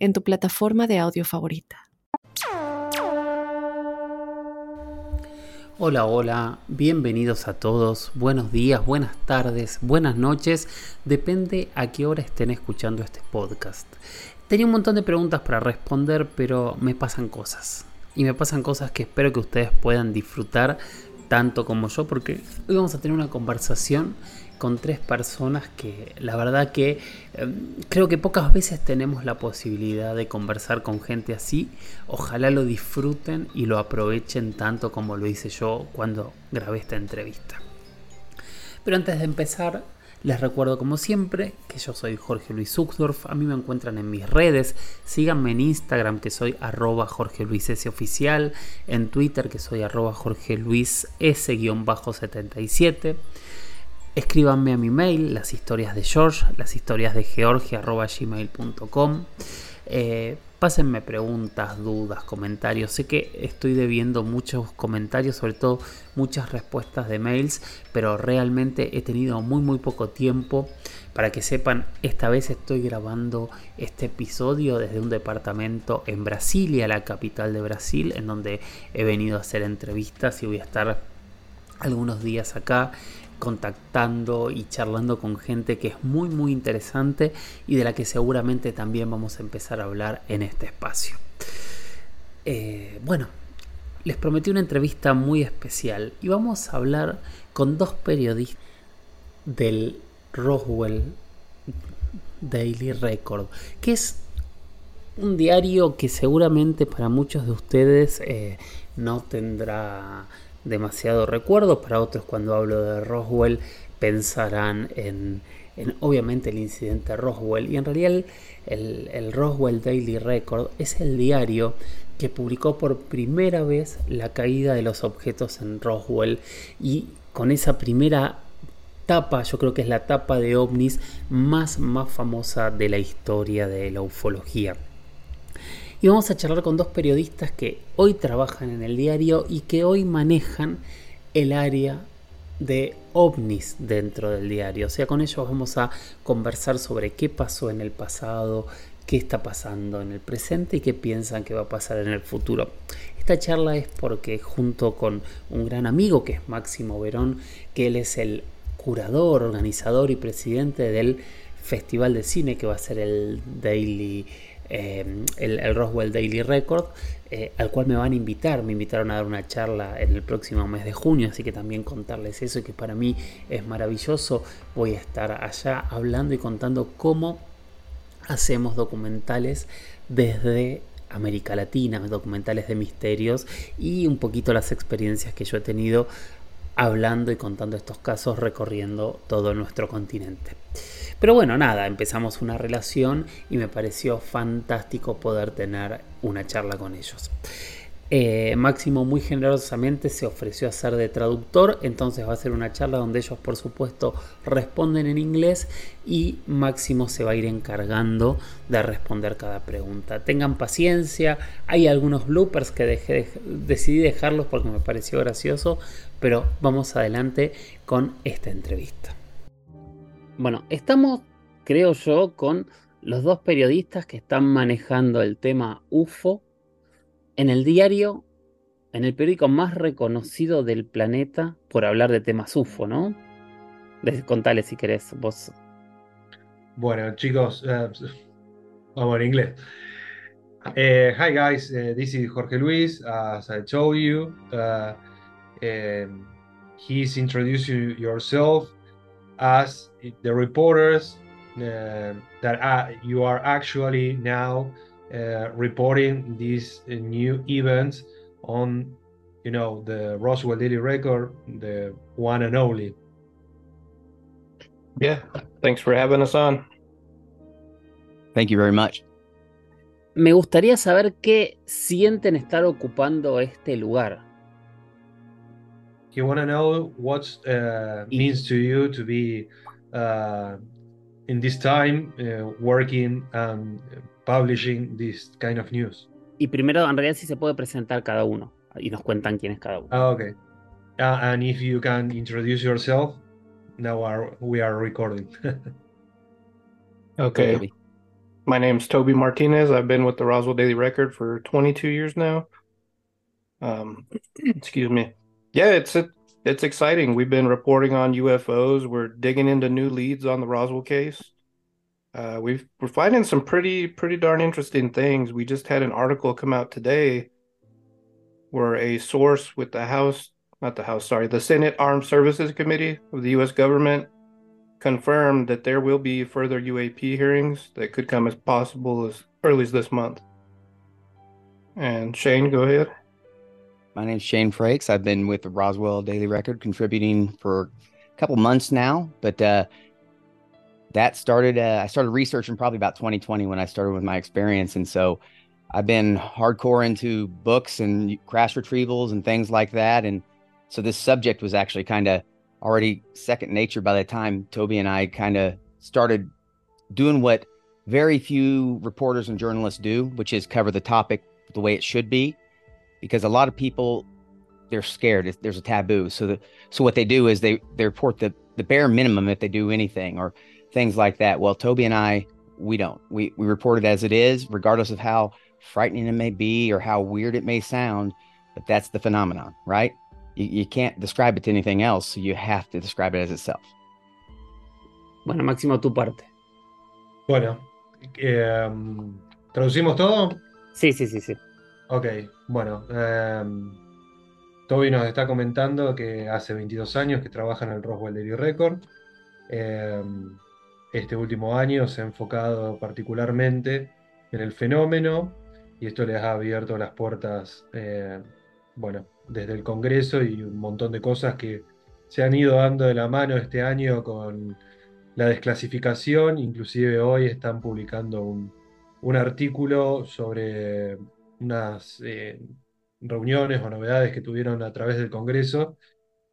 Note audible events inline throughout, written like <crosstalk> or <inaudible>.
en tu plataforma de audio favorita. Hola, hola, bienvenidos a todos, buenos días, buenas tardes, buenas noches, depende a qué hora estén escuchando este podcast. Tenía un montón de preguntas para responder, pero me pasan cosas. Y me pasan cosas que espero que ustedes puedan disfrutar tanto como yo, porque hoy vamos a tener una conversación con tres personas que la verdad que em, creo que pocas veces tenemos la posibilidad de conversar con gente así. Ojalá lo disfruten y lo aprovechen tanto como lo hice yo cuando grabé esta entrevista. Pero antes de empezar, les recuerdo como siempre que yo soy Jorge Luis Uxdorf, a mí me encuentran en mis redes, síganme en Instagram que soy arroba Jorge Luis S oficial, en Twitter que soy arroba Jorge Luis S-77, escríbanme a mi mail las historias de George, las historias de Georgia arroba gmail.com. Eh, Pásenme preguntas, dudas, comentarios. Sé que estoy debiendo muchos comentarios, sobre todo muchas respuestas de mails, pero realmente he tenido muy muy poco tiempo. Para que sepan, esta vez estoy grabando este episodio desde un departamento en Brasilia, la capital de Brasil, en donde he venido a hacer entrevistas y voy a estar algunos días acá contactando y charlando con gente que es muy muy interesante y de la que seguramente también vamos a empezar a hablar en este espacio. Eh, bueno, les prometí una entrevista muy especial y vamos a hablar con dos periodistas del Roswell Daily Record, que es un diario que seguramente para muchos de ustedes eh, no tendrá demasiado recuerdo. Para otros, cuando hablo de Roswell, pensarán en, obviamente el incidente Roswell. Y en realidad el, Roswell Daily Record es el diario que publicó por primera vez la caída de los objetos en Roswell y con esa primera tapa, yo creo que es la tapa de ovnis más, más famosa de la historia de la ufología y vamos a charlar con dos periodistas que hoy trabajan en el diario y que hoy manejan el área de ovnis dentro del diario. O sea, con ellos vamos a conversar sobre qué pasó en el pasado, qué está pasando en el presente y qué piensan que va a pasar en el futuro. Esta charla es porque junto con un gran amigo que es Máximo Verón, que él es el curador, organizador y presidente del Festival de Cine que va a ser el Daily eh, el, Roswell Daily Record, eh, al cual me van a invitar. Me invitaron a dar una charla en el próximo mes de junio, así que también contarles eso, que para mí es maravilloso. Voy a estar allá hablando y contando cómo hacemos documentales desde América Latina, documentales de misterios y un poquito las experiencias que yo he tenido hablando y contando estos casos recorriendo todo nuestro continente. Pero bueno, nada, empezamos una relación y me pareció fantástico poder tener una charla con ellos. Eh, Máximo muy generosamente se ofreció a ser de traductor, entonces va a ser una charla donde ellos por supuesto responden en inglés y Máximo se va a ir encargando de responder cada pregunta. Tengan paciencia, hay algunos bloopers que decidí dejarlos porque me pareció gracioso, pero vamos adelante con esta entrevista. Bueno, estamos, creo yo, con los dos periodistas que están manejando el tema UFO en el diario, en el periódico más reconocido del planeta por hablar de temas UFO, ¿no? Contale si querés vos. Bueno, chicos, uh, vamos en inglés. Uh, hi guys, uh, this is Jorge Luis. As I told you, um, he's introducing yourself. as the reporters that you are actually now reporting these uh, new events on you know the Roswell Daily Record, the one and only. Yeah, thanks for having us on. Thank you very much. Me gustaría saber qué sienten estar ocupando este lugar. You want to know what uh, means to you to be uh, in this time uh, working and publishing this kind of news? Y primero, en realidad, si se puede presentar cada uno y nos cuentan quién es cada uno. Ah, okay. Uh, and if you can introduce yourself, now are, we are recording. <laughs> okay. Toby. My name's Toby Martinez. I've been with the Roswell Daily Record for 22 years now. Um, <clears throat> excuse me. Yeah, it's it's exciting. We've been reporting on UFOs. We're digging into new leads on the Roswell case. Uh, we've we're finding some pretty pretty darn interesting things. We just had an article come out today where a source with the House, not the House, sorry, the Senate Armed Services Committee of the U.S. government confirmed that there will be further UAP hearings that could come as possible as early as this month. And Shane, go ahead. My name's Shane Frakes. I've been with the Roswell Daily Record contributing for a couple months now, but uh, that started, uh, I started researching probably about 2020 when I started with my experience. And so I've been hardcore into books and crash retrievals and things like that. And so this subject was actually kind of already second nature by the time Toby and I kind of started doing what very few reporters and journalists do, which is cover the topic the way it should be because a lot of people they're scared there's a taboo so the, so what they do is they they report the the bare minimum if they do anything or things like that well toby and i we don't we we report it as it is regardless of how frightening it may be or how weird it may sound but that's the phenomenon right you, you can't describe it to anything else so you have to describe it as itself Bueno, Máximo, tu parte. Bueno, eh, ¿traducimos todo? Sí, sí, sí, sí. Ok, bueno, em, Toby nos está comentando que hace 22 años que trabaja en el Roswell Daily Record. Em, este último año se ha enfocado particularmente en el fenómeno y esto les ha abierto las puertas, eh, bueno, desde el Congreso y un montón de cosas que se han ido dando de la mano este año con la desclasificación. Inclusive hoy están publicando un, artículo sobre unas eh, reuniones o novedades que tuvieron a través del Congreso,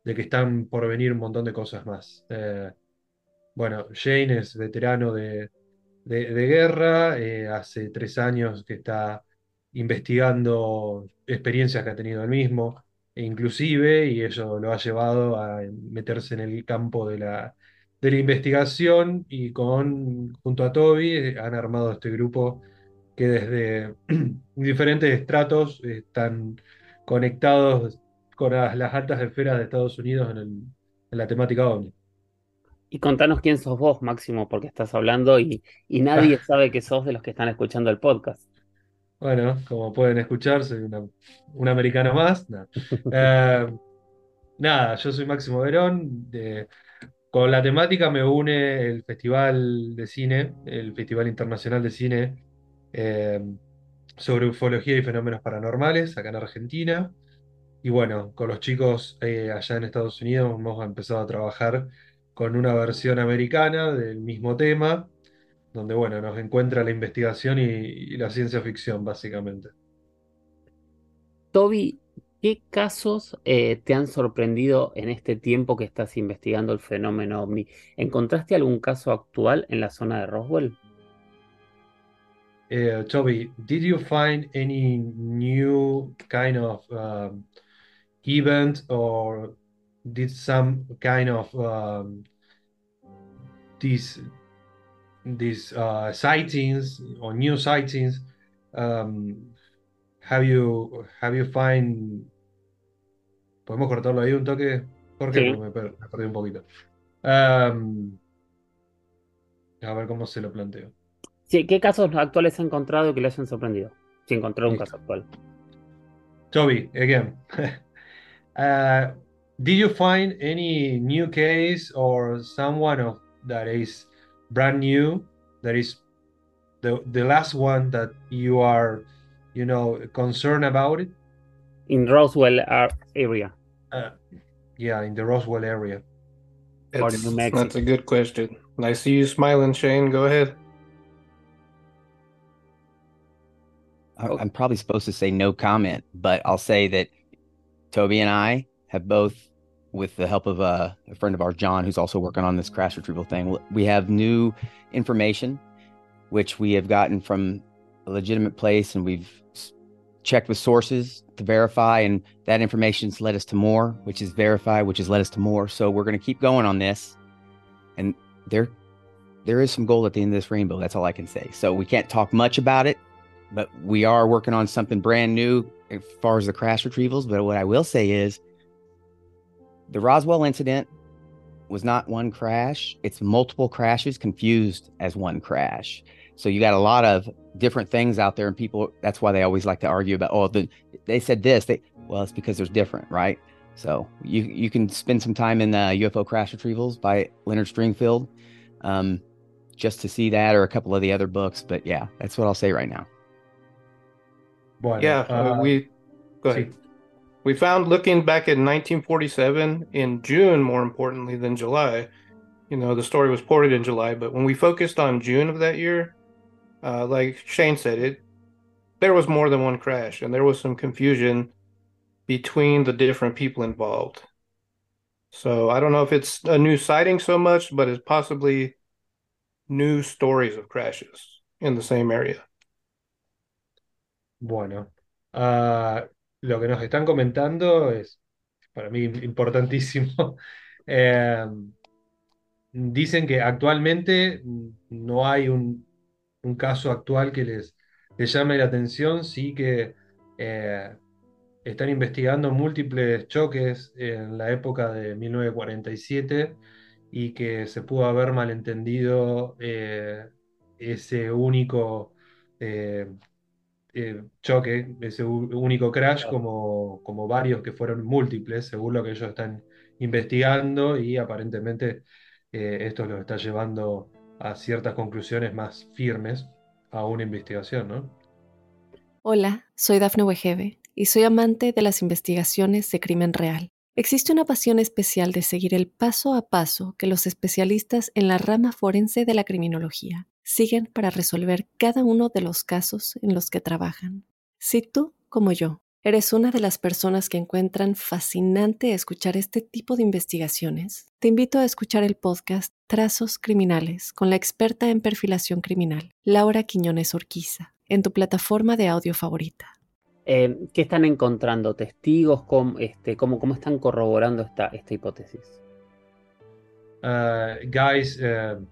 de que están por venir un montón de cosas más. Eh, bueno, Jane es veterano de, de- guerra, eh, hace tres años que está investigando experiencias que ha tenido él mismo, e inclusive, y eso lo ha llevado a meterse en el campo de la, de la investigación, y con, junto a Toby, eh, han armado este grupo que desde <clears throat> diferentes estratos están conectados con las, altas esferas de Estados Unidos en, en la temática OVNI. Y contanos quién sos vos, Máximo, porque estás hablando y, y nadie <laughs> sabe que sos de los que están escuchando el podcast. Bueno, como pueden escuchar, soy una- un americano más. Nah. Eh, nada, yo soy Máximo Verón. de- con la temática me une el Festival de Cine, el Festival Internacional de Cine eh, sobre ufología y fenómenos paranormales acá en Argentina. Y bueno, con los chicos eh, allá en Estados Unidos hemos empezado a trabajar con una versión americana del mismo tema, donde bueno, nos encuentra la investigación y, y la ciencia ficción, básicamente. Toby, ¿qué casos eh, te han sorprendido en este tiempo que estás investigando el fenómeno OVNI? ¿Encontraste algún caso actual en la zona de Roswell? Uh, Toby, did you find any new kind of um, event or did some kind of um, these these uh, sightings or new sightings? Um, have you have you find? ¿Podemos cortarlo ahí un toque, Jorge? Sí. Porque me, per- me perdí un poquito. Um, a ver cómo se lo planteo. Sí, ¿qué casos actuales ha encontrado que le hayan sorprendido? Si encontró un caso actual. Toby, again. <laughs> Uh, did you find any new case or someone of that is brand new, that is the the last one that you are, you know, concerned about it? In Roswell area. Uh, yeah, in the Roswell area. It's- that's a good question. I see you smiling, Shane. Go ahead. I'm probably supposed to say no comment, but I'll say that Toby and I have both, with the help of a, a friend of ours, John, who's also working on this crash retrieval thing, we have new information, which we have gotten from a legitimate place, and we've checked with sources to verify, and that information's led us to more, which is verify, which has led us to more. So we're going to keep going on this, and there, there is some gold at the end of this rainbow. That's all I can say. So we can't talk much about it, but we are working on something brand new as far as the crash retrievals. But what I will say is the Roswell incident was not one crash, it's multiple crashes confused as one crash. So you got a lot of different things out there, and people that's why they always like to argue about, oh, the, they said this. They well, it's because there's different, right? So you you can spend some time in uh, UFO crash retrievals by Leonard Stringfield, um, just to see that, or a couple of the other books. But yeah, that's what I'll say right now. Bueno, yeah, uh, we go ahead. sí. We found looking back in 1947 in June, more importantly than July. You know, the story was ported in July, but when we focused on June of that year, uh, like Shane said, it there was more than one crash, and there was some confusion between the different people involved. So I don't know if it's a new sighting so much, but it's possibly new stories of crashes in the same area. Bueno, ah, lo que nos están comentando es para mí importantísimo. <laughs> Eh, dicen que actualmente no hay un, caso actual que les, les llame la atención, sí que eh, están investigando múltiples choques en la época de 1947 y que se pudo haber malentendido eh, ese único eh, choque, ese único crash, como, como varios que fueron múltiples, según lo que ellos están investigando, y aparentemente eh, esto los está llevando a ciertas conclusiones más firmes a una investigación, ¿no? Hola, soy Dafne Wegebe y soy amante de las investigaciones de crimen real. Existe una pasión especial de seguir el paso a paso que los especialistas en la rama forense de la criminología siguen para resolver cada uno de los casos en los que trabajan. Si tú, como yo, eres una de las personas que encuentran fascinante escuchar este tipo de investigaciones, te invito a escuchar el podcast Trazos Criminales con la experta en perfilación criminal, Laura Quiñones Orquiza, en tu plataforma de audio favorita. Eh, ¿qué están encontrando? ¿Testigos? ¿Cómo, este, cómo, cómo están corroborando esta, esta hipótesis? Uh, guys, uh,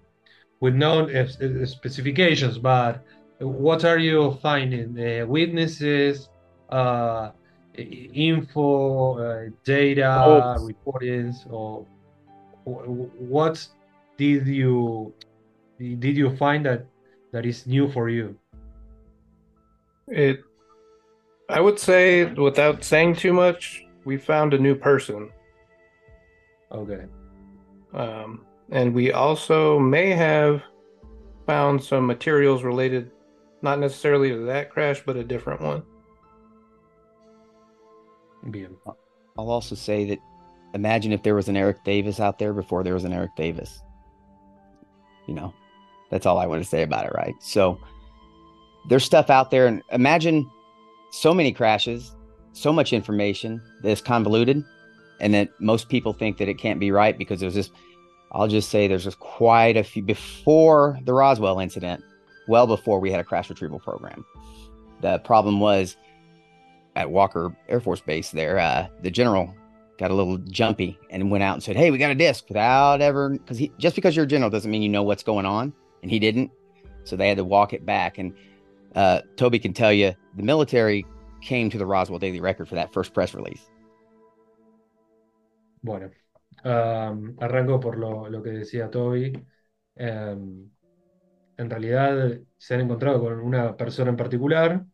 with known uh, specifications, but what are you finding? Uh, witnesses, uh, info, uh, data, Oops. recordings, or wh- wh- what did you did you find that that is new for you? It, I would say, without saying too much, we found a new person. Okay. Um, and we also may have found some materials related, not necessarily to that crash, but a different one. Bien. I'll also say that imagine if there was an Eric Davis out there before there was an Eric Davis. You know, that's all I want to say about it, right? So there's stuff out there, and imagine so many crashes, so much information that is convoluted, and that most people think that it can't be right because there's this. I'll just say there's just quite a few before the Roswell incident, well before we had a crash retrieval program. The problem was at Walker Air Force Base there, uh, the general got a little jumpy and went out and said, "Hey, we got a disc," without ever because just because you're a general doesn't mean you know what's going on, and he didn't. So they had to walk it back. And uh, Toby can tell you the military came to the Roswell Daily Record for that first press release. Bueno, am, arranco por lo, que decía Toby. Em, en realidad se han encontrado con una persona en particular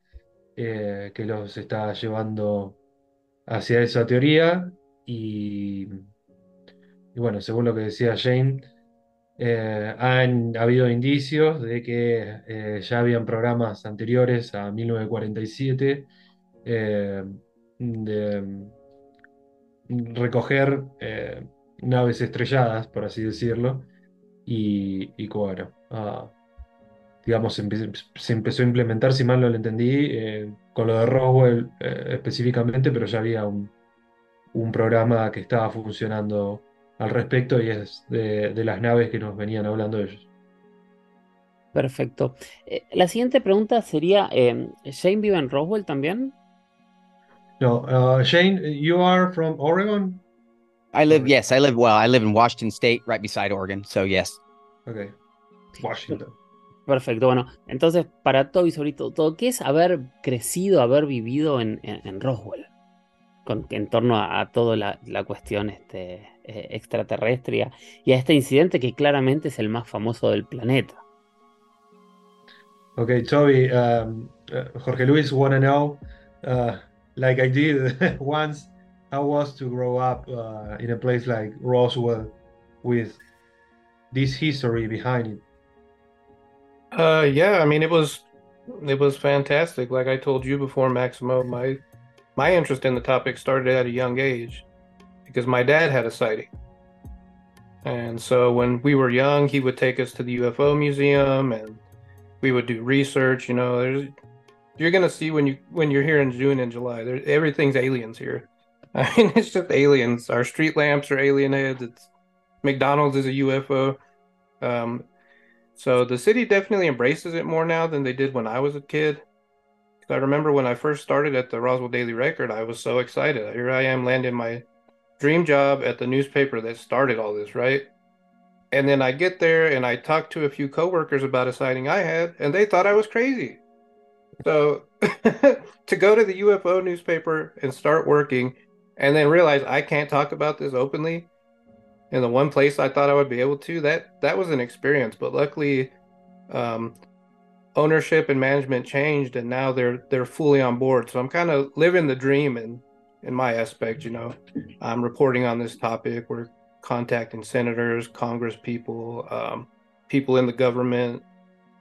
eh, que los está llevando hacia esa teoría y, bueno, según lo que decía Jane, eh, han habido indicios de que eh, ya habían programas anteriores a 1947 eh, de recoger eh, naves estrelladas, por así decirlo, y, y bueno, ah, digamos, se, empe- se empezó a implementar, si mal no lo entendí, eh, con lo de Roswell eh, específicamente, pero ya había un, un programa que estaba funcionando al respecto y es de, de las naves que nos venían hablando ellos. Perfecto. Eh, la siguiente pregunta sería, ¿Shane vive en Roswell también? No, uh, Shane, you are from Oregon? I live, yes, I live, well, I live in Washington State, right beside Oregon. So, yes. Okay. Washington. <laughs> Perfecto, bueno, entonces para Toby, sobre todo, ¿qué es haber crecido, haber vivido en, en- en Roswell? Con, en torno a, a toda la, la cuestión este, eh, extraterrestre y a, este incidente que claramente es el más famoso del planeta. Okay, Toby, um, uh, Jorge Luis want to know, uh, like I did <laughs> once, how was to grow up uh, in a place like Roswell with this history behind it? Uh, yeah, I mean, it was it was fantastic. Like I told you before, Maximo, my my interest in the topic started at a young age because my dad had a sighting. And so when we were young, he would take us to the UFO museum and we would do research, you know, there's you're going to see when you when you're here in June and July, there everything's aliens here. <laughs> I mean, it's just aliens. Our street lamps are alien heads. It's McDonald's is a UFO. Um, so the city definitely embraces it more now than they did when I was a kid. I remember when I first started at the Roswell Daily Record, I was so excited. Here I am landing my dream job at the newspaper that started all this, right? And then I get there and I talk to a few coworkers about a sighting I had, and they thought I was crazy. So <laughs> to go to the UFO newspaper and start working and then realize I can't talk about this openly in the one place I thought I would be able to, that that was an experience. But luckily, um, ownership and management changed, and now they're they're fully on board. So I'm kind of living the dream in in my aspect. You know, I'm reporting on this topic. We're contacting senators, Congress people, um, people in the government,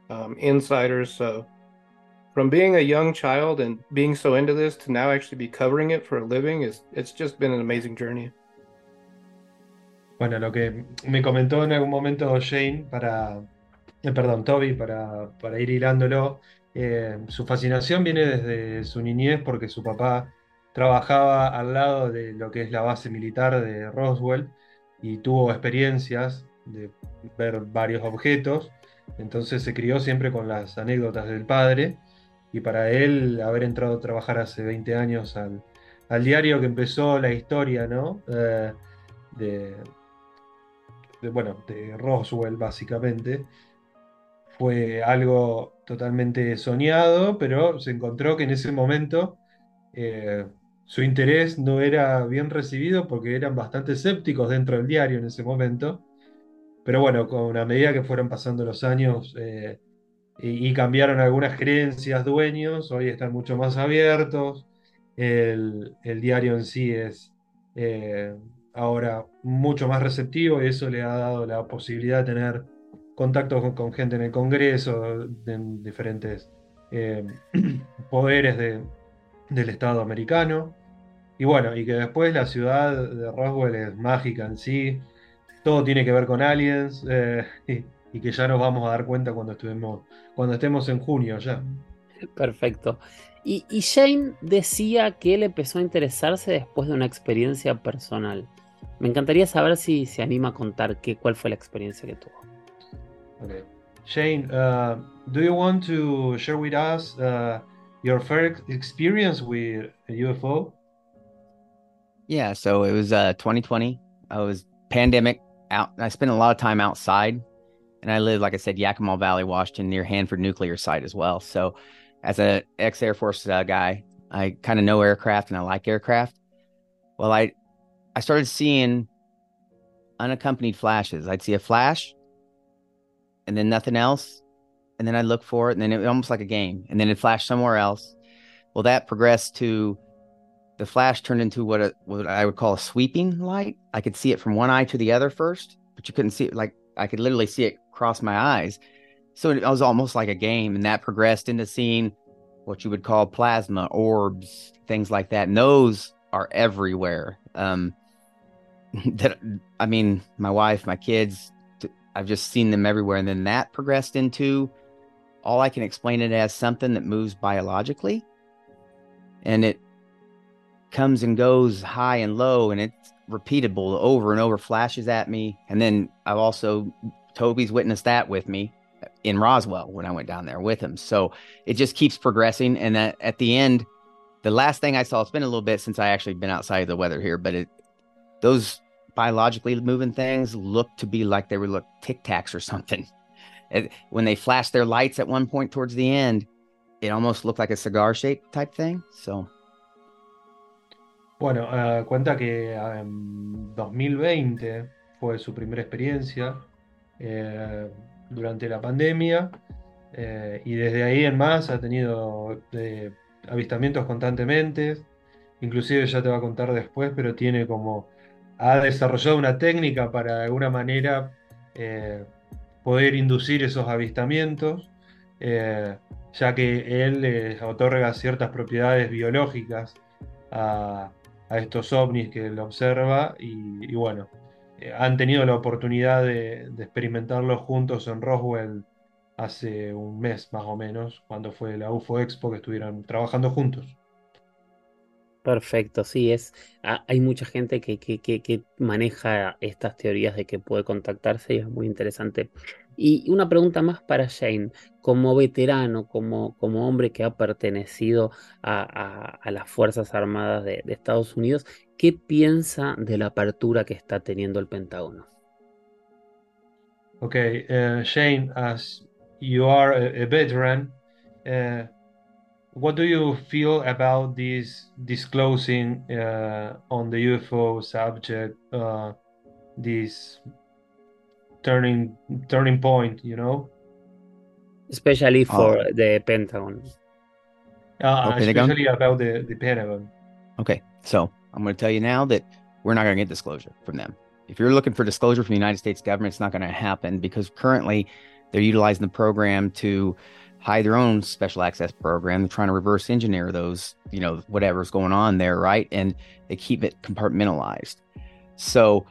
um, insiders. So from being a young child and being so into this to now actually be covering it for a living is it's just been an amazing journey. Bueno, lo que me comentó en algún momento Shane para, eh, perdón, Toby, para, para ir hilándolo, eh, su fascinación viene desde su niñez porque su papá trabajaba al lado de lo que es la base militar de Roswell y tuvo experiencias de ver varios objetos, entonces se crió siempre con las anécdotas del padre y para él haber entrado a trabajar hace 20 años al, al diario que empezó la historia, ¿no? Eh, de, bueno, de Roswell básicamente, fue algo totalmente soñado, pero se encontró que en ese momento eh, su interés no era bien recibido porque eran bastante escépticos dentro del diario en ese momento. Pero bueno, con a medida que fueron pasando los años eh, y, cambiaron algunas creencias dueños, hoy están mucho más abiertos. El, el diario en sí es eh, ahora mucho más receptivo y eso le ha dado la posibilidad de tener contactos con, gente en el Congreso, en diferentes eh, <clears throat> poderes de, del Estado americano. Y bueno, y que después la ciudad de Roswell es mágica en sí, todo tiene que ver con aliens, eh, <laughs> y que ya nos vamos a dar cuenta cuando, estuvimos, cuando estemos en junio ya. Perfecto. Y, y Shane decía que él empezó a interesarse después de una experiencia personal. Me encantaría saber si se anima a contar qué, cuál fue la experiencia que tuvo. Okay. Shane, uh, do you want to share with us uh, your first experience with a UFO? Yeah, so it was uh 2020. I was pandemic out. I spent a lot of time outside, and I live, like I said, Yakima Valley, Washington, near Hanford Nuclear Site as well. So, as a ex Air Force uh, guy, I kind of know aircraft and I like aircraft. Well, I I started seeing unaccompanied flashes. I'd see a flash, and then nothing else, and then I'd look for it, and then it was almost like a game, and then it flashed somewhere else. Well, that progressed to the flash turned into what a, what I would call a sweeping light. I could see it from one eye to the other first, but you couldn't see it like I could literally see it cross my eyes. So it was almost like a game, and that progressed into seeing what you would call plasma orbs, things like that. And those are everywhere. Um, <laughs> that I mean, my wife, my kids, I've just seen them everywhere. And then that progressed into all I can explain it as something that moves biologically and it comes and goes high and low and it's repeatable over and over, flashes at me. And then I've also, Toby's witnessed that with me in Roswell when I went down there with him. So it just keeps progressing. And that at the end, the last thing I saw, it's been a little bit since I actually been outside of the weather here, but it, those biologically moving things look to be like they were look tic tacs or something. <laughs> It, when they flashed their lights at one point towards the end, it almost looked like a cigar shape type thing. So. Bueno, uh, cuenta que en 2020 fue su primera experiencia eh, durante la pandemia eh, y desde ahí en más ha tenido eh, avistamientos constantemente. Inclusive ya te va a contar después, pero tiene como ha desarrollado una técnica para de alguna manera poder inducir esos avistamientos, ya que él les otorga ciertas propiedades biológicas a, estos ovnis que él observa y, bueno, han tenido la oportunidad de, de experimentarlo juntos en Roswell hace un mes más o menos, cuando fue la UFO Expo que estuvieron trabajando juntos. Perfecto, sí, es, hay mucha gente que, que, que, maneja estas teorías de que puede contactarse y es muy interesante. Y una pregunta más para Shane, como veterano, como, como hombre que ha pertenecido a, a, las Fuerzas Armadas de, Estados Unidos, ¿qué piensa de la apertura que está teniendo el Pentágono? Ok, uh, Shane, as you are a, a veteran, uh, what do you feel about this disclosing uh, on the UFO subject? Uh, this turning turning point, you know, especially for oh. the Pentagon. Uh, especially about the the Pentagon. Okay, so I'm going to tell you now that we're not going to get disclosure from them. If you're looking for disclosure from the United States government, it's not going to happen because currently they're utilizing the program to hide their own special access program. They're trying to reverse engineer those, you know, whatever's going on there, right? And they keep it compartmentalized. So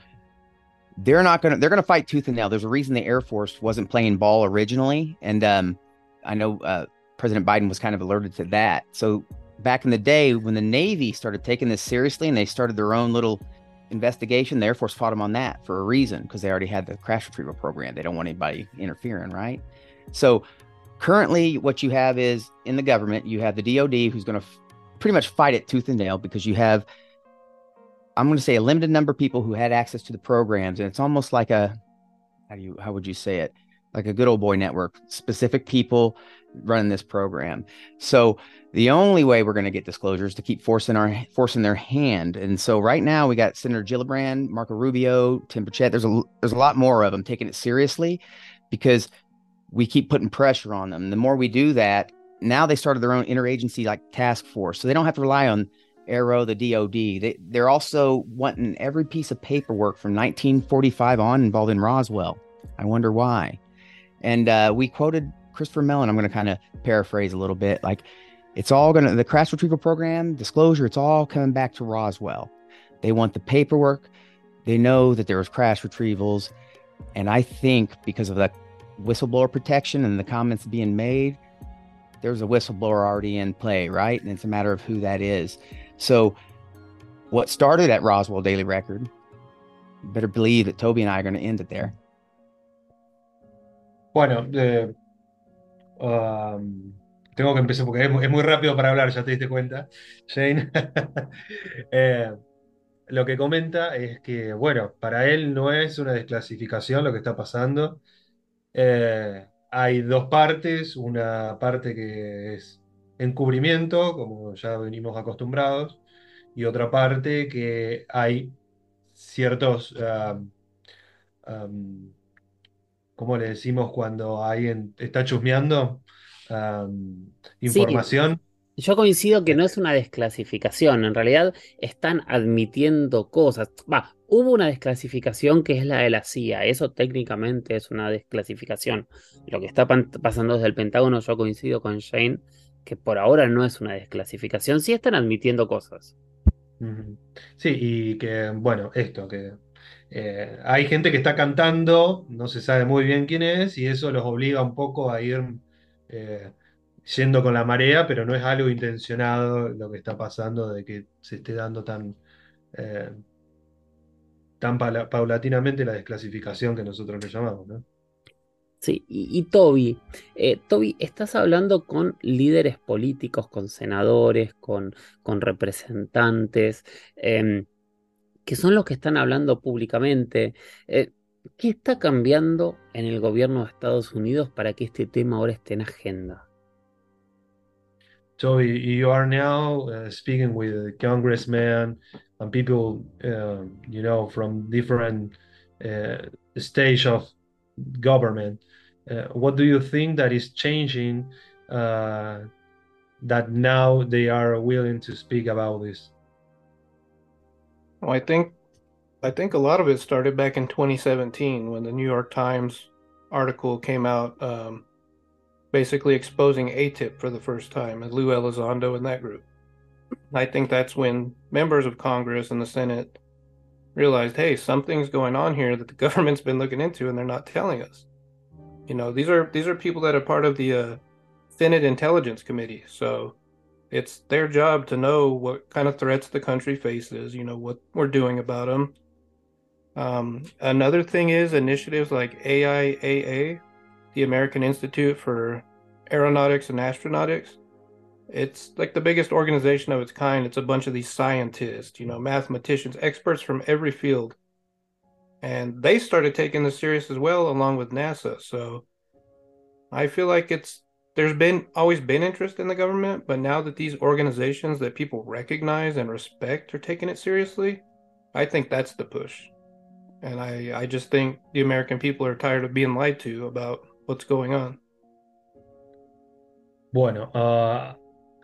they're not gonna they're gonna fight tooth and nail. There's a reason the Air Force wasn't playing ball originally, and um, I know uh, President Biden was kind of alerted to that. So back in the day, when the Navy started taking this seriously and they started their own little investigation, the Air Force fought them on that for a reason because they already had the crash retrieval program. They don't want anybody interfering, right? So Currently, what you have is in the government, you have the DoD who's going to f- pretty much fight it tooth and nail because you have, I'm going to say, a limited number of people who had access to the programs, and it's almost like a, how do you, how would you say it, like a good old boy network, specific people running this program. So the only way we're going to get disclosure is to keep forcing our forcing their hand. And so right now we got Senator Gillibrand, Marco Rubio, Tim Burchett. There's a there's a lot more of them taking it seriously because we keep putting pressure on them. The more we do that, now they started their own interagency like task force. So they don't have to rely on Arrow, the DOD. They, they're also wanting every piece of paperwork from 1945 on involved in Roswell. I wonder why. And uh, we quoted Christopher Mellon. I'm going to kind of paraphrase a little bit. Like, it's all going to, the crash retrieval program, disclosure, it's all coming back to Roswell. They want the paperwork. They know that there was crash retrievals. And I think because of the whistleblower protection and the comments being made, there's a whistleblower already in play, right? And it's a matter of who that is. So, what started at Roswell Daily Record, better believe that Toby and I are going to end it there. Bueno, eh, um, tengo que empezar porque es, es, muy rápido para hablar, ya te diste cuenta, Shane. <laughs> eh, lo que comenta es que, bueno, para él no es una desclasificación lo que está pasando, Eh, hay dos partes, una parte que es encubrimiento, como ya venimos acostumbrados, y otra parte que hay ciertos, um, um, ¿cómo le decimos cuando alguien está chusmeando? Um, información. Yo coincido que no es una desclasificación, en realidad están admitiendo cosas. Va, hubo una desclasificación que es la de la CIA, eso técnicamente es una desclasificación. Lo que está pasando desde el Pentágono, yo coincido con Shane, que por ahora no es una desclasificación, sí están admitiendo cosas. Sí, y que, bueno, esto, que eh, hay gente que está cantando, no se sabe muy bien quién es, y eso los obliga un poco a ir eh, yendo con la marea, pero no es algo intencionado lo que está pasando de que se esté dando tan, eh, tan paulatinamente la desclasificación que nosotros le llamamos, ¿no? Sí, y, Toby, eh, Toby, estás hablando con líderes políticos, con senadores, con, con representantes, em, que son los que están hablando públicamente. Eh, ¿Qué está cambiando en el gobierno de Estados Unidos para que este tema ahora esté en agenda? Toby, you are now uh, speaking with congressmen and people, uh, you know, from different uh, stage of government. Uh, what do you think that is changing uh, that now they are willing to speak about this? Well, I think I think a lot of it started back in 2017 when the New York Times article came out, um, basically exposing ATIP for the first time, and Lou Elizondo and that group. I think that's when members of Congress and the Senate realized, hey, something's going on here that the <laughs> government's been looking into, and they're not telling us. You know, these are these are people that are part of the uh, Senate Intelligence Committee, so it's their job to know what kind of threats the country faces. You know what we're doing about them. Um, another thing is initiatives like AIAA, the American Institute for Aeronautics and Astronautics. It's like the biggest organization of its kind. It's a bunch of these scientists, you know, mathematicians, experts from every field and they started taking this serious as well along with nasa. So i feel like it's there's been always been interest in the government but now that these organizations that people recognize and respect are taking it seriously i think that's the push. And i i just think the american people are tired of being lied to about what's going on. Bueno uh,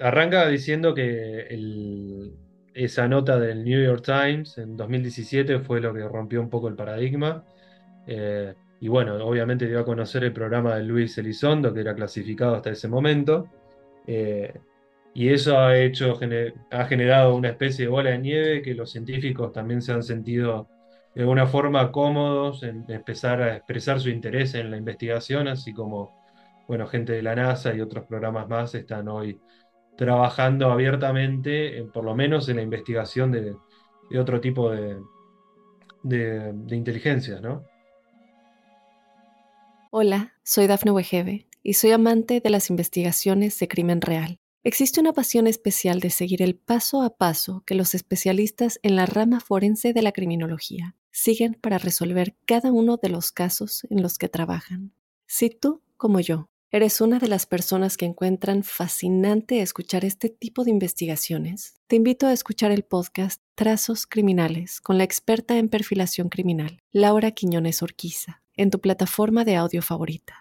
arranca diciendo que el esa nota del New York Times en 2017 fue lo que rompió un poco el paradigma. Eh, y bueno, obviamente dio a conocer el programa de Luis Elizondo, que era clasificado hasta ese momento. Eh, y eso ha, hecho, ha generado una especie de bola de nieve que los científicos también se han sentido de alguna forma cómodos en empezar a expresar su interés en la investigación, así como bueno, gente de la NASA y otros programas más están hoy trabajando abiertamente, por lo menos en la investigación de, otro tipo de, de, de inteligencias, ¿no? Hola, soy Dafne Wegebe y soy amante de las investigaciones de crimen real. Existe una pasión especial de seguir el paso a paso que los especialistas en la rama forense de la criminología siguen para resolver cada uno de los casos en los que trabajan. Si tú, como yo, ¿Eres una de las personas que encuentran fascinante escuchar este tipo de investigaciones? Te invito a escuchar el podcast Trazos Criminales con la experta en perfilación criminal, Laura Quiñones Orquiza, en tu plataforma de audio favorita.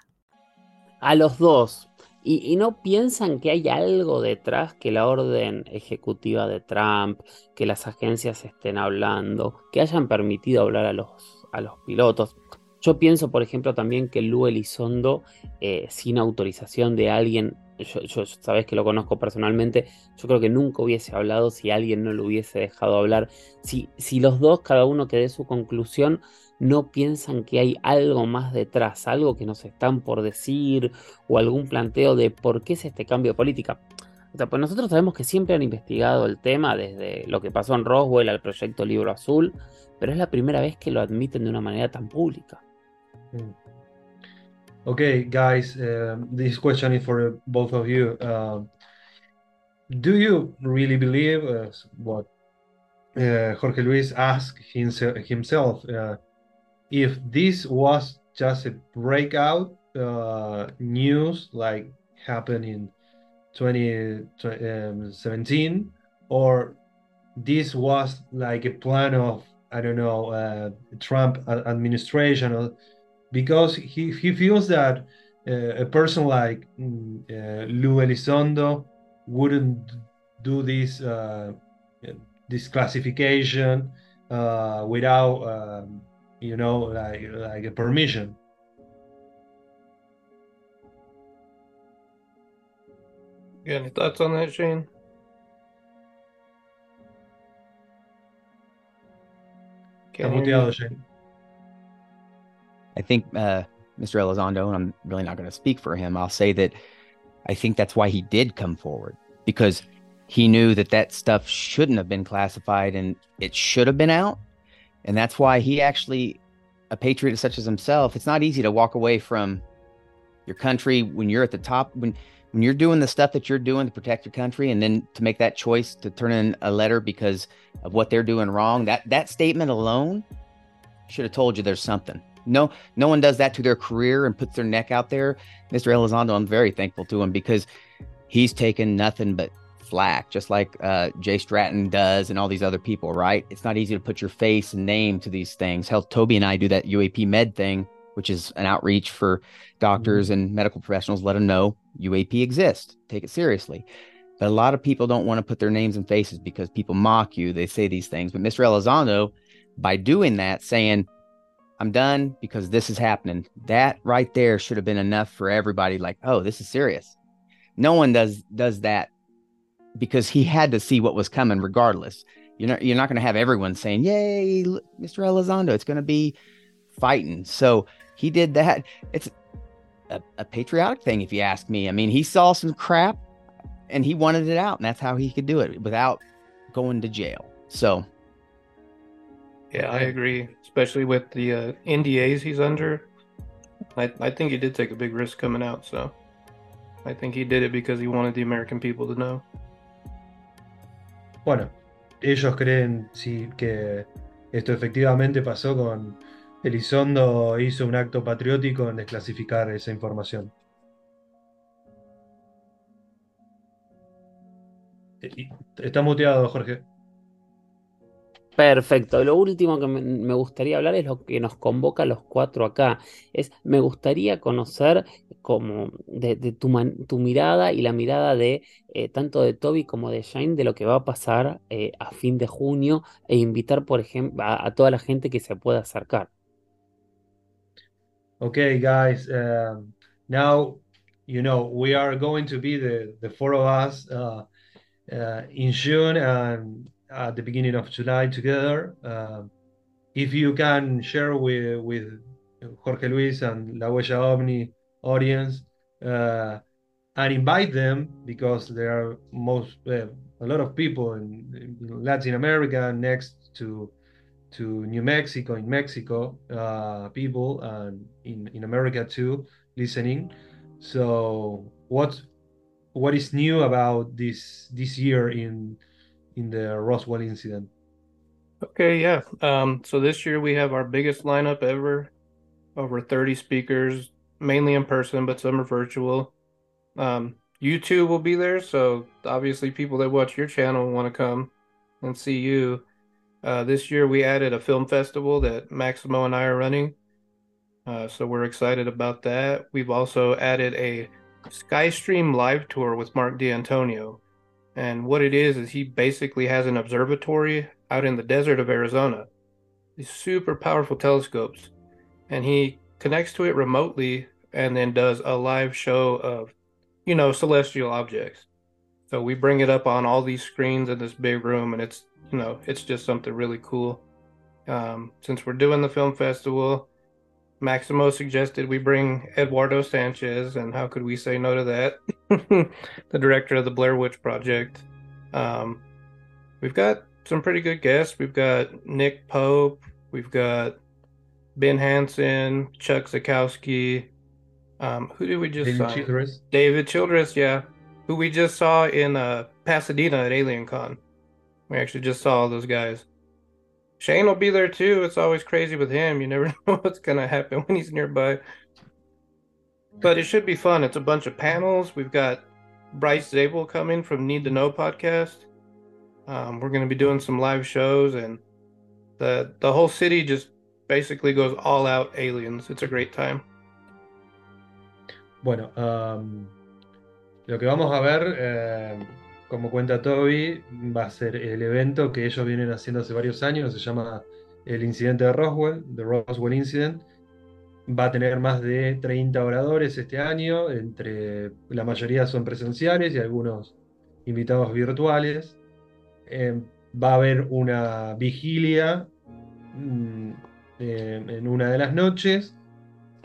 A los dos. Y, no piensan que hay algo detrás que la orden ejecutiva de Trump, que las agencias estén hablando, que hayan permitido hablar a los, a los pilotos. Yo pienso, por ejemplo, también que Lu Elizondo, eh, sin autorización de alguien, yo, sabes que lo conozco personalmente, yo creo que nunca hubiese hablado si alguien no lo hubiese dejado hablar. Si, si los dos, cada uno que dé su conclusión, no piensan que hay algo más detrás, algo que nos están por decir o algún planteo de por qué es este cambio de política. O sea, pues nosotros sabemos que siempre han investigado el tema desde lo que pasó en Roswell al proyecto Libro Azul, pero es la primera vez que lo admiten de una manera tan pública. Hmm. Okay, guys, uh, this question is for both of you. Uh, do you really believe uh, what uh, Jorge Luis asked himself? Uh, if this was just a breakout uh, news like happened in 2017, um, or this was like a plan of I don't know Trump administration or because he, he feels that uh, a person like mm, uh, Lou Elizondo wouldn't do this uh, this classification uh, without um, you know like like a permission. Yeah, any thoughts on that, Shane? Está muteado, Shane. I think uh, Mr. Elizondo, and I'm really not going to speak for him, I'll say that I think that's why he did come forward because he knew that that stuff shouldn't have been classified and it should have been out. And that's why he actually, a patriot such as himself, it's not easy to walk away from your country when you're at the top, when, when you're doing the stuff that you're doing to protect your country and then to make that choice to turn in a letter because of what they're doing wrong, that, that statement alone should have told you there's something. No, no one does that to their career and puts their neck out there. Mr. Elizondo, I'm very thankful to him because he's taken nothing but flack, just like uh, Jay Stratton does and all these other people, right? It's not easy to put your face and name to these things. Hell, Toby and I do that UAP Med thing, which is an outreach for doctors mm-hmm. and medical professionals, let them know UAP exists. Take it seriously. But a lot of people don't want to put their names and faces because people mock you. They say these things. But Mr. Elizondo, by doing that, saying, I'm done because this is happening. That right there should have been enough for everybody. Like, oh, this is serious. No one does does that because he had to see what was coming regardless. You're not you're not going to have everyone saying, "Yay, Mr. Elizondo, it's going to be fighting." So he did that. It's a, a patriotic thing, if you ask me. I mean, he saw some crap and he wanted it out, and that's how he could do it without going to jail. So yeah, I agree, especially with the uh, NDAs he's under. I, I think he did take a big risk coming out, so I think he did it because he wanted the American people to know. Bueno, ellos creen sí que esto efectivamente pasó con Elizondo hizo un acto patriótico en desclasificar esa información. Está muteado, Jorge. Perfecto. Lo último que me gustaría hablar es lo que nos convoca a los cuatro acá. Es, me gustaría conocer como de, tu, mirada y la mirada de eh, tanto de Toby como de Shane de lo que va a pasar eh, a fin de junio e invitar, por ejemplo, a, toda la gente que se pueda acercar. Okay, guys. Um, now, you know, we are going to be the, the four of us uh, uh, in June and at the beginning of July together. Uh, if you can share with with Jorge Luis and La Huella Omni audience uh, and invite them because there are most uh, a lot of people in, in, Latin America next to to New Mexico in Mexico uh, people and in in America too listening. So what what is new about this this year in in the Roswell incident? Okay, yeah. Um, so this year we have our biggest lineup ever, over 30 speakers, mainly in person, but some are virtual. Um, YouTube will be there, so obviously people that watch your channel want to come and see you. Uh, this year we added a film festival that Maximo and I are running, uh, so we're excited about that. We've also added a Skystream live tour with Mark D'Antonio. And what it is, is he basically has an observatory out in the desert of Arizona, these super powerful telescopes. And he connects to it remotely and then does a live show of, you know, celestial objects. So we bring it up on all these screens in this big room, and it's, you know, it's just something really cool. Um, since we're doing the film festival, Maximo suggested we bring Eduardo Sanchez, and how could we say no to that? <laughs> the director of the Blair Witch Project. Um, we've got some pretty good guests. We've got Nick Pope, we've got Ben Hansen, Chuck Zukowski. Um, who did we just David sign? Childress. David Childress, yeah. Who we just saw in uh, Pasadena at Alien Con. We actually just saw all those guys. Shane will be there too. It's always crazy with him. You never <laughs> know what's gonna happen when he's nearby. But it should be fun. It's a bunch of panels. We've got Bryce Zabel coming from Need to Know podcast. Um, we're gonna be doing some live shows, and the the whole city just basically goes all out aliens. It's a great time. Bueno, um, lo que vamos a ver. Eh... como cuenta Toby, va a ser el evento que ellos vienen haciendo hace varios años, se llama el incidente de Roswell, The Roswell Incident. Va a tener más de 30 oradores este año, entre la mayoría son presenciales y algunos invitados virtuales. Eh, va a haber una vigilia mm, eh, en una de las noches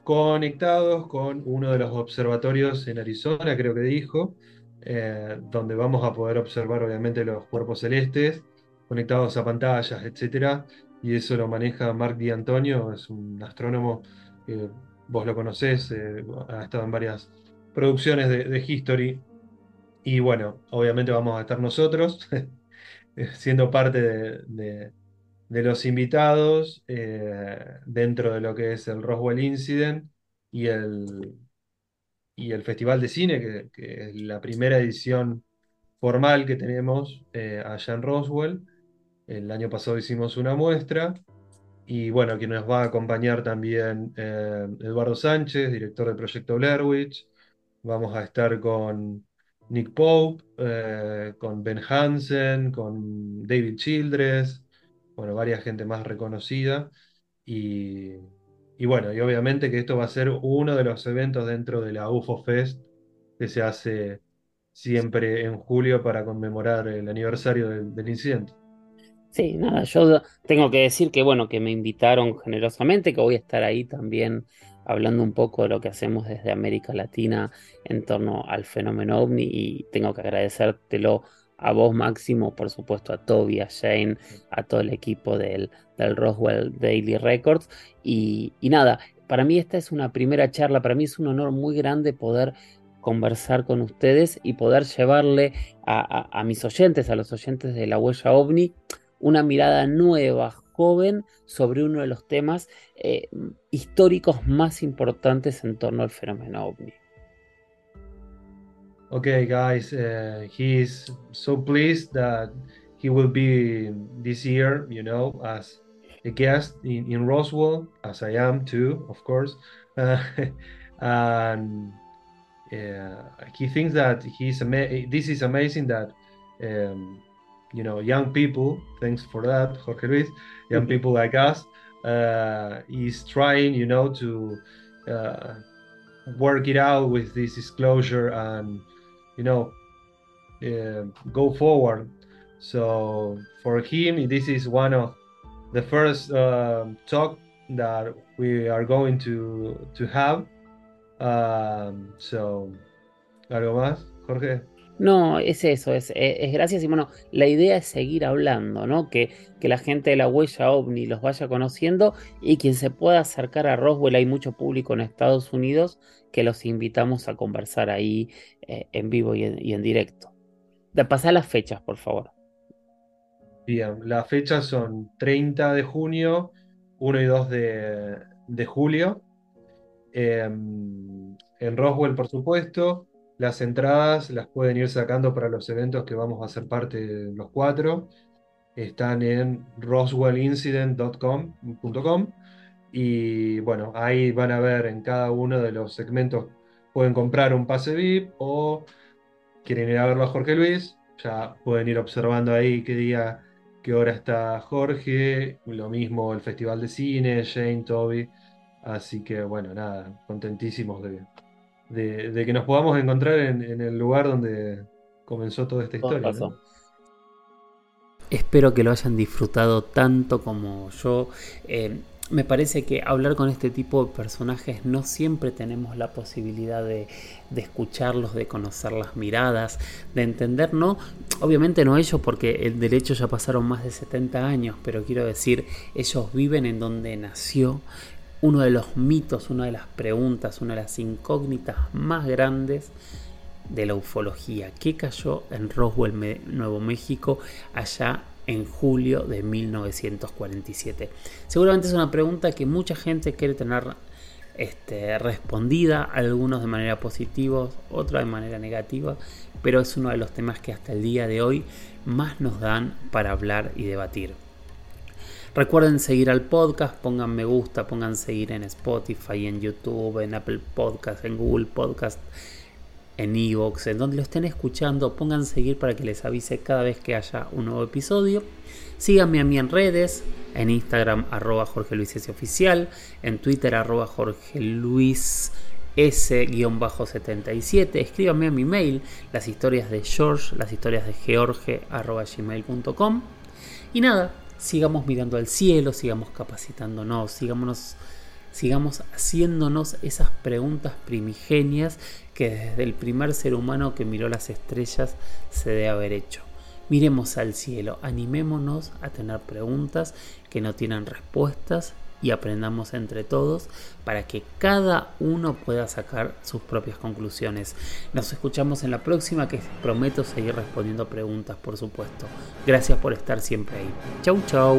conectados con uno de los observatorios en Arizona, creo que dijo, eh, donde vamos a poder observar obviamente los cuerpos celestes conectados a pantallas, etc. Y eso lo maneja Mark Di Antonio, es un astrónomo que vos lo conocés, eh, ha estado en varias producciones de, History. Y bueno, obviamente vamos a estar nosotros, <laughs> siendo parte de, los invitados eh, dentro de lo que es el Roswell Incident y el, y el Festival de Cine, que, es la primera edición formal que tenemos eh, allá en Roswell. El año pasado hicimos una muestra. Y bueno, quien nos va a acompañar también eh, Eduardo Sánchez, director del proyecto Blair Witch. Vamos a estar con Nick Pope, eh, con Ben Hansen, con David Childress, bueno, varias gente más reconocida. Y, y bueno, y obviamente que esto va a ser uno de los eventos dentro de la UFO Fest que se hace siempre en julio para conmemorar el aniversario del, incidente. Sí, nada, yo tengo que decir que bueno, que me invitaron generosamente, que voy a estar ahí también hablando un poco de lo que hacemos desde América Latina en torno al fenómeno ovni y tengo que agradecértelo a vos Máximo, por supuesto a Toby, a Shane, a todo el equipo del, del Roswell Daily Records. Y, nada, para mí esta es una primera charla, para mí es un honor muy grande poder conversar con ustedes y poder llevarle a, mis oyentes, a los oyentes de la huella ovni, una mirada nueva, joven, sobre uno de los temas eh, históricos más importantes en torno al fenómeno ovni. Okay, guys, uh, he's so pleased that he will be this year, you know, as a guest in, in Roswell, as I am too, of course. Uh, <laughs> and uh, he thinks that he's ama- this is amazing that um, you know young people. Thanks for that, Jorge Luis. Young mm-hmm. people like us uh, is trying, you know, to uh, work it out with this disclosure and you know uh, go forward. So for him this is one of the first uh, talk that we are going to to have. Um, so algo más Jorge No, es eso, es, es, gracias y bueno, la idea es seguir hablando, ¿no? Que, que, la gente de la huella ovni los vaya conociendo y quien se pueda acercar a Roswell, hay mucho público en Estados Unidos que los invitamos a conversar ahí eh, en vivo y en, directo. De pasar las fechas, por favor. Bien, las fechas son 30 de junio, 1 y 2 de, de julio. Em, en Roswell, por supuesto. Las entradas las pueden ir sacando para los eventos que vamos a hacer parte de los cuatro. Están en roswellincident.com y bueno, ahí van a ver en cada uno de los segmentos, pueden comprar un pase VIP o quieren ir a verlo a Jorge Luis, ya pueden ir observando ahí qué día, qué hora está Jorge, lo mismo el Festival de Cine, Jane, Toby. Así que bueno, nada, contentísimos de, de, que nos podamos encontrar en, el lugar donde comenzó toda esta historia. Espero que lo hayan disfrutado tanto como yo. Eh, me parece que hablar con este tipo de personajes no siempre tenemos la posibilidad de, de, escucharlos, de conocer las miradas, de entender, no, obviamente no ellos porque el derecho ya pasaron más de 70 años, pero quiero decir, ellos viven en donde nació, uno de los mitos, una de las preguntas, una de las incógnitas más grandes de la ufología. ¿Qué cayó en Roswell, Nuevo México, allá en julio de 1947? Seguramente es una pregunta que mucha gente quiere tener este, respondida, algunos de manera positiva, otros de manera negativa, pero es uno de los temas que hasta el día de hoy más nos dan para hablar y debatir. Recuerden seguir al podcast, pongan me gusta, pongan seguir en Spotify, en YouTube, en Apple Podcast, en Google Podcast, en Evox, en donde lo estén escuchando, pongan seguir para que les avise cada vez que haya un nuevo episodio. Síganme a mí en redes, en Instagram arroba Jorge Luis S oficial, en Twitter arroba Jorge Luis S-77. Escríbanme a mi mail, las historias de George, las historias de George arroba gmail.com. Y nada, sigamos mirando al cielo, sigamos capacitándonos, sigamos sigamos haciéndonos esas preguntas primigenias que desde el primer ser humano que miró las estrellas se debe haber hecho. Miremos al cielo, animémonos a tener preguntas que no tienen respuestas y aprendamos entre todos para que cada uno pueda sacar sus propias conclusiones. Nos escuchamos en la próxima que prometo seguir respondiendo preguntas, por supuesto. Gracias por estar siempre ahí. Chau, chau.